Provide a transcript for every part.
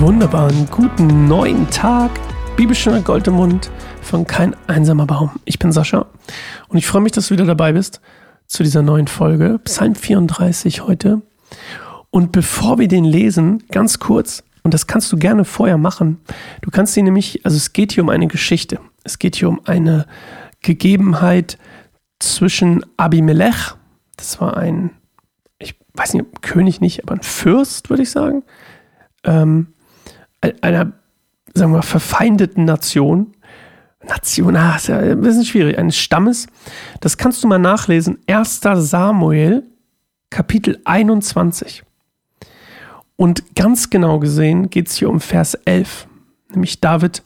wunderbaren guten neuen Tag. Bibelstunde Gold im Mund von kein einsamer Baum. Ich bin Sascha und ich freue mich, dass du wieder dabei bist zu dieser neuen Folge. Psalm 34 heute. Und bevor wir den lesen, ganz kurz, und das kannst du gerne vorher machen, du kannst ihn nämlich, also es geht hier um eine Geschichte. Es geht hier um eine Gegebenheit zwischen Abimelech, das war ein, ich weiß nicht, König nicht, aber ein Fürst, würde ich sagen, ähm, einer, sagen wir, verfeindeten Nation, Nation, ah, ist ja ein bisschen schwierig, eines Stammes, das kannst du mal nachlesen, 1. Samuel, Kapitel 21. Und ganz genau gesehen geht es hier um Vers 11, nämlich David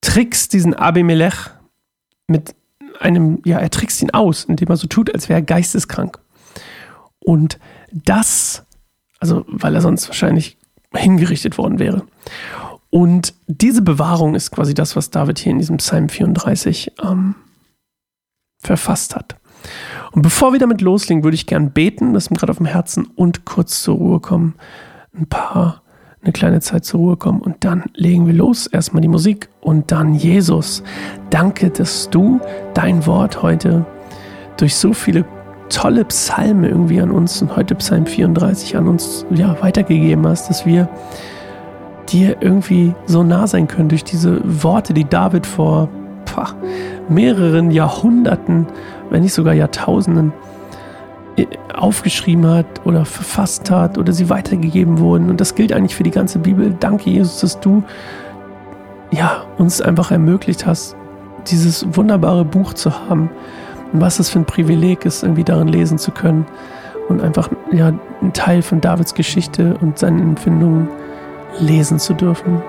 trickst diesen Abimelech mit einem, ja, er trickst ihn aus, indem er so tut, als wäre er geisteskrank. Und das, also weil er sonst wahrscheinlich hingerichtet worden wäre. Und diese Bewahrung ist quasi das, was David hier in diesem Psalm 34 ähm, verfasst hat. Und bevor wir damit loslegen, würde ich gern beten, das ist mir gerade auf dem Herzen, und kurz zur Ruhe kommen. Ein paar, eine kleine Zeit zur Ruhe kommen und dann legen wir los. Erstmal die Musik und dann Jesus. Danke, dass du dein Wort heute durch so viele tolle Psalme irgendwie an uns und heute Psalm 34 an uns ja, weitergegeben hast, dass wir dir irgendwie so nah sein können durch diese Worte, die David vor pah, mehreren Jahrhunderten, wenn nicht sogar Jahrtausenden aufgeschrieben hat oder verfasst hat oder sie weitergegeben wurden. Und das gilt eigentlich für die ganze Bibel. Danke, Jesus, dass du ja, uns einfach ermöglicht hast, dieses wunderbare Buch zu haben und was es für ein Privileg ist, irgendwie darin lesen zu können und einfach ja, einen Teil von Davids Geschichte und seinen Empfindungen lesen zu dürfen.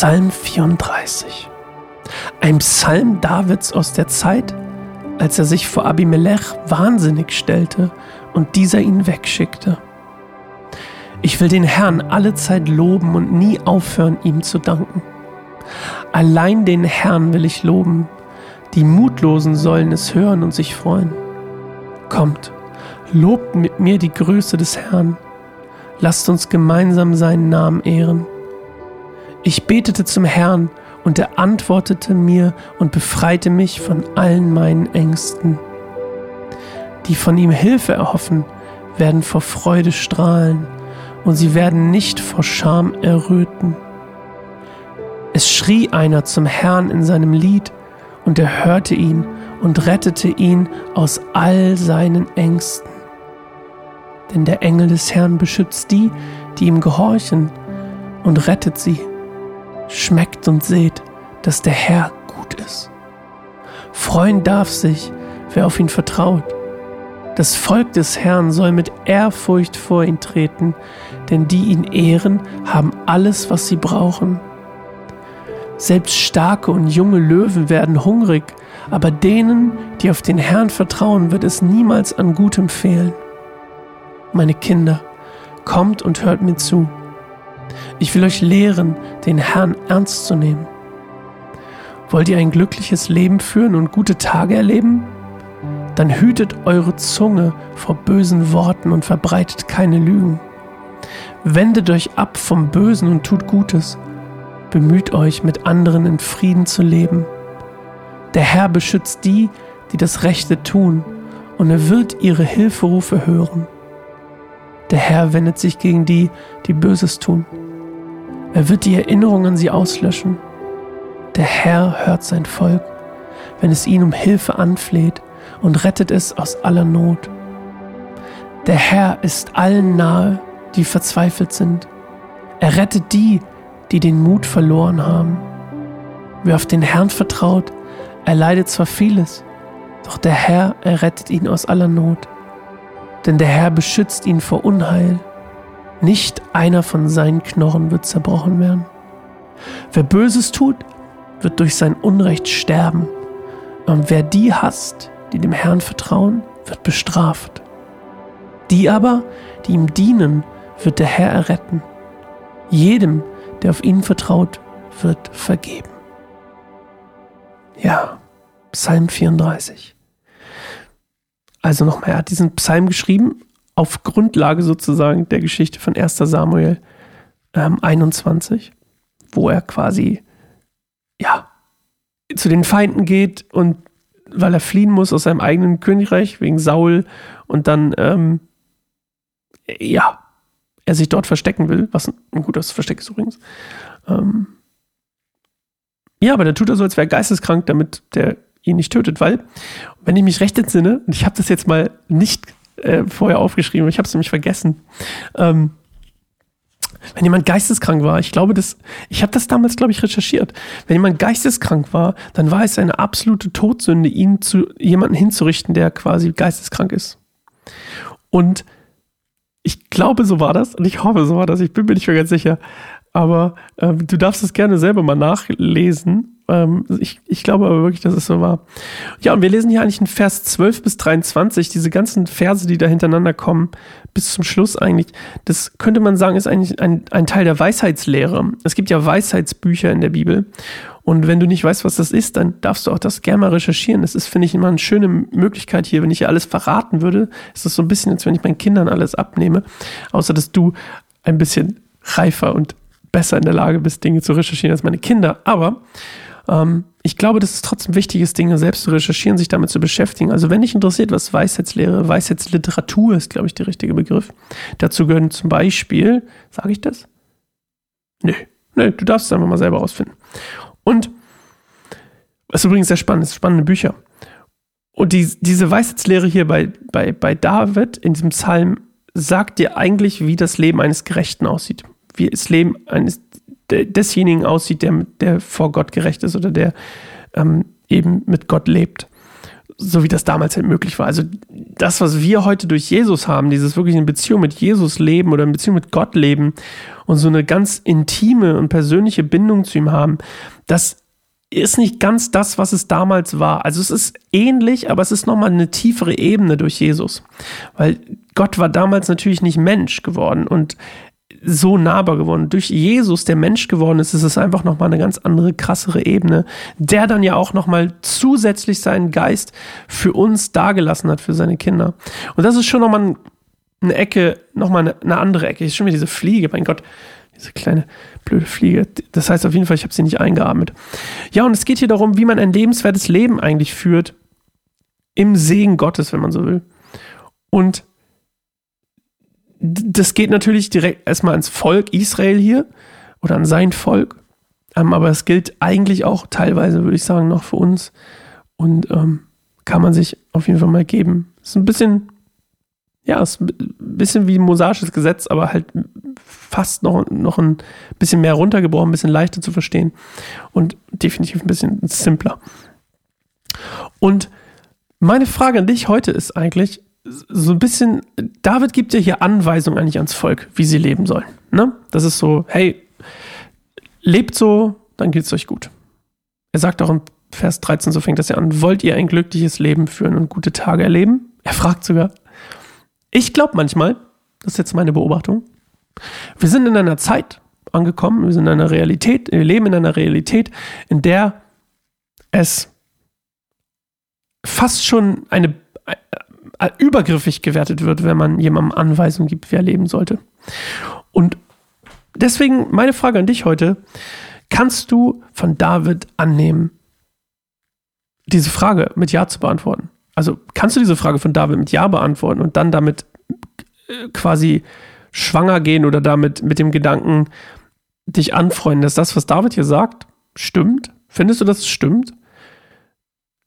Psalm 34. Ein Psalm Davids aus der Zeit, als er sich vor Abimelech wahnsinnig stellte und dieser ihn wegschickte. Ich will den Herrn alle Zeit loben und nie aufhören, ihm zu danken. Allein den Herrn will ich loben, die Mutlosen sollen es hören und sich freuen. Kommt, lobt mit mir die Größe des Herrn, lasst uns gemeinsam seinen Namen ehren. Ich betete zum Herrn und er antwortete mir und befreite mich von allen meinen Ängsten. Die von ihm Hilfe erhoffen, werden vor Freude strahlen und sie werden nicht vor Scham erröten. Es schrie einer zum Herrn in seinem Lied und er hörte ihn und rettete ihn aus all seinen Ängsten. Denn der Engel des Herrn beschützt die, die ihm gehorchen und rettet sie. Schmeckt und seht, dass der Herr gut ist. Freuen darf sich, wer auf ihn vertraut. Das Volk des Herrn soll mit Ehrfurcht vor ihn treten, denn die ihn ehren, haben alles, was sie brauchen. Selbst starke und junge Löwen werden hungrig, aber denen, die auf den Herrn vertrauen, wird es niemals an Gutem fehlen. Meine Kinder, kommt und hört mir zu. Ich will euch lehren, den Herrn ernst zu nehmen. Wollt ihr ein glückliches Leben führen und gute Tage erleben? Dann hütet eure Zunge vor bösen Worten und verbreitet keine Lügen. Wendet euch ab vom Bösen und tut Gutes. Bemüht euch, mit anderen in Frieden zu leben. Der Herr beschützt die, die das Rechte tun, und er wird ihre Hilferufe hören. Der Herr wendet sich gegen die, die Böses tun. Er wird die Erinnerung an sie auslöschen. Der Herr hört sein Volk, wenn es ihn um Hilfe anfleht und rettet es aus aller Not. Der Herr ist allen nahe, die verzweifelt sind. Er rettet die, die den Mut verloren haben. Wer auf den Herrn vertraut, erleidet zwar vieles, doch der Herr errettet ihn aus aller Not. Denn der Herr beschützt ihn vor Unheil. Nicht einer von seinen Knochen wird zerbrochen werden. Wer Böses tut, wird durch sein Unrecht sterben. Und wer die hasst, die dem Herrn vertrauen, wird bestraft. Die aber, die ihm dienen, wird der Herr erretten. Jedem, der auf ihn vertraut, wird vergeben. Ja, Psalm 34. Also nochmal, er hat diesen Psalm geschrieben auf Grundlage sozusagen der Geschichte von 1 Samuel ähm, 21, wo er quasi, ja, zu den Feinden geht und weil er fliehen muss aus seinem eigenen Königreich wegen Saul und dann, ähm, ja, er sich dort verstecken will, was ein gutes Versteck ist übrigens. Ähm, ja, aber dann tut er so, als wäre er geisteskrank, damit der ihn nicht tötet, weil, wenn ich mich recht entsinne, und ich habe das jetzt mal nicht äh, vorher aufgeschrieben, ich habe es nämlich vergessen, ähm, wenn jemand geisteskrank war, ich glaube, das, ich habe das damals, glaube ich, recherchiert. Wenn jemand geisteskrank war, dann war es eine absolute Todsünde, ihn zu jemanden hinzurichten, der quasi geisteskrank ist. Und ich glaube, so war das und ich hoffe, so war das. Ich bin mir nicht mehr ganz sicher. Aber äh, du darfst es gerne selber mal nachlesen. Ähm, ich, ich glaube aber wirklich, dass es so war. Ja, und wir lesen hier eigentlich in Vers 12 bis 23, diese ganzen Verse, die da hintereinander kommen, bis zum Schluss eigentlich. Das könnte man sagen, ist eigentlich ein, ein Teil der Weisheitslehre. Es gibt ja Weisheitsbücher in der Bibel. Und wenn du nicht weißt, was das ist, dann darfst du auch das gerne mal recherchieren. Das ist, finde ich, immer eine schöne Möglichkeit hier. Wenn ich hier alles verraten würde, ist das so ein bisschen, als wenn ich meinen Kindern alles abnehme. Außer, dass du ein bisschen reifer und besser in der Lage bist, Dinge zu recherchieren als meine Kinder. Aber ähm, ich glaube, dass es trotzdem wichtig ist, Dinge selbst zu recherchieren, sich damit zu beschäftigen. Also wenn dich interessiert, was Weisheitslehre, Weisheitsliteratur ist, glaube ich, der richtige Begriff. Dazu gehören zum Beispiel, sage ich das? Nö, nö, du darfst es einfach mal selber rausfinden. Und was übrigens sehr spannend ist, spannende Bücher. Und die, diese Weisheitslehre hier bei, bei, bei David in diesem Psalm sagt dir eigentlich, wie das Leben eines Gerechten aussieht. Wie das Leben eines desjenigen aussieht, der, der vor Gott gerecht ist oder der ähm, eben mit Gott lebt. So wie das damals halt möglich war. Also das, was wir heute durch Jesus haben, dieses wirklich in Beziehung mit Jesus leben oder in Beziehung mit Gott leben und so eine ganz intime und persönliche Bindung zu ihm haben, das ist nicht ganz das, was es damals war. Also es ist ähnlich, aber es ist nochmal eine tiefere Ebene durch Jesus. Weil Gott war damals natürlich nicht Mensch geworden und so nahbar geworden. Durch Jesus, der Mensch geworden ist, ist es einfach nochmal eine ganz andere, krassere Ebene, der dann ja auch nochmal zusätzlich seinen Geist für uns dagelassen hat, für seine Kinder. Und das ist schon nochmal eine Ecke, nochmal eine, andere Ecke. Ich schon wieder diese Fliege, mein Gott, diese kleine blöde Fliege. Das heißt auf jeden Fall, ich habe sie nicht eingeatmet. Ja, und es geht hier darum, wie man ein lebenswertes Leben eigentlich führt. Im Segen Gottes, wenn man so will. Und das geht natürlich direkt erstmal ans Volk Israel hier oder an sein Volk. Ähm, aber es gilt eigentlich auch teilweise, würde ich sagen, noch für uns. Und ähm, kann man sich auf jeden Fall mal geben. Ist ein bisschen, ja, ist ein bisschen wie ein mosaisches Gesetz, aber halt fast noch, noch ein bisschen mehr runtergebrochen, ein bisschen leichter zu verstehen und definitiv ein bisschen simpler. Und meine Frage an dich heute ist eigentlich, so ein bisschen, David gibt ja hier Anweisungen eigentlich ans Volk, wie sie leben sollen. Ne? Das ist so, hey, lebt so, dann geht es euch gut. Er sagt auch in Vers 13, so fängt das ja an, wollt ihr ein glückliches Leben führen und gute Tage erleben? Er fragt sogar. Ich glaube manchmal, das ist jetzt meine Beobachtung, wir sind in einer Zeit angekommen, wir sind in einer Realität, wir leben in einer Realität, in der es fast schon eine übergriffig gewertet wird, wenn man jemandem Anweisungen gibt, wie er leben sollte. Und deswegen meine Frage an dich heute, kannst du von David annehmen, diese Frage mit Ja zu beantworten? Also kannst du diese Frage von David mit Ja beantworten und dann damit äh, quasi schwanger gehen oder damit mit dem Gedanken dich anfreunden, dass das, was David hier sagt, stimmt? Findest du, dass es stimmt?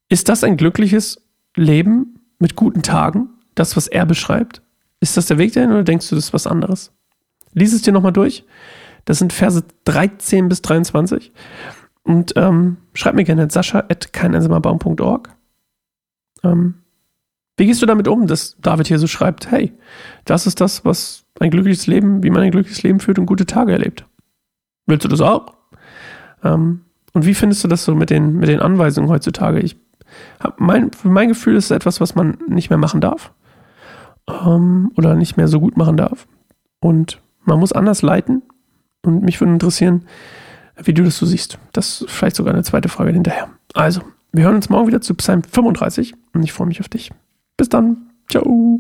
Ist das ein glückliches Leben? Mit guten Tagen, das, was er beschreibt? Ist das der Weg dahin oder denkst du, das ist was anderes? Lies es dir nochmal durch. Das sind Verse 13 bis 23. Und ähm, schreib mir gerne sascha.keineinsamerbaum.org. Ähm, wie gehst du damit um, dass David hier so schreibt, hey, das ist das, was ein glückliches Leben, wie man ein glückliches Leben führt und gute Tage erlebt. Willst du das auch? Ähm, und wie findest du das so mit den, mit den Anweisungen heutzutage? Ich mein, mein Gefühl ist etwas, was man nicht mehr machen darf. Ähm, oder nicht mehr so gut machen darf. Und man muss anders leiten. Und mich würde interessieren, wie du das so siehst. Das ist vielleicht sogar eine zweite Frage hinterher. Also, wir hören uns morgen wieder zu Psalm 35 und ich freue mich auf dich. Bis dann. Ciao.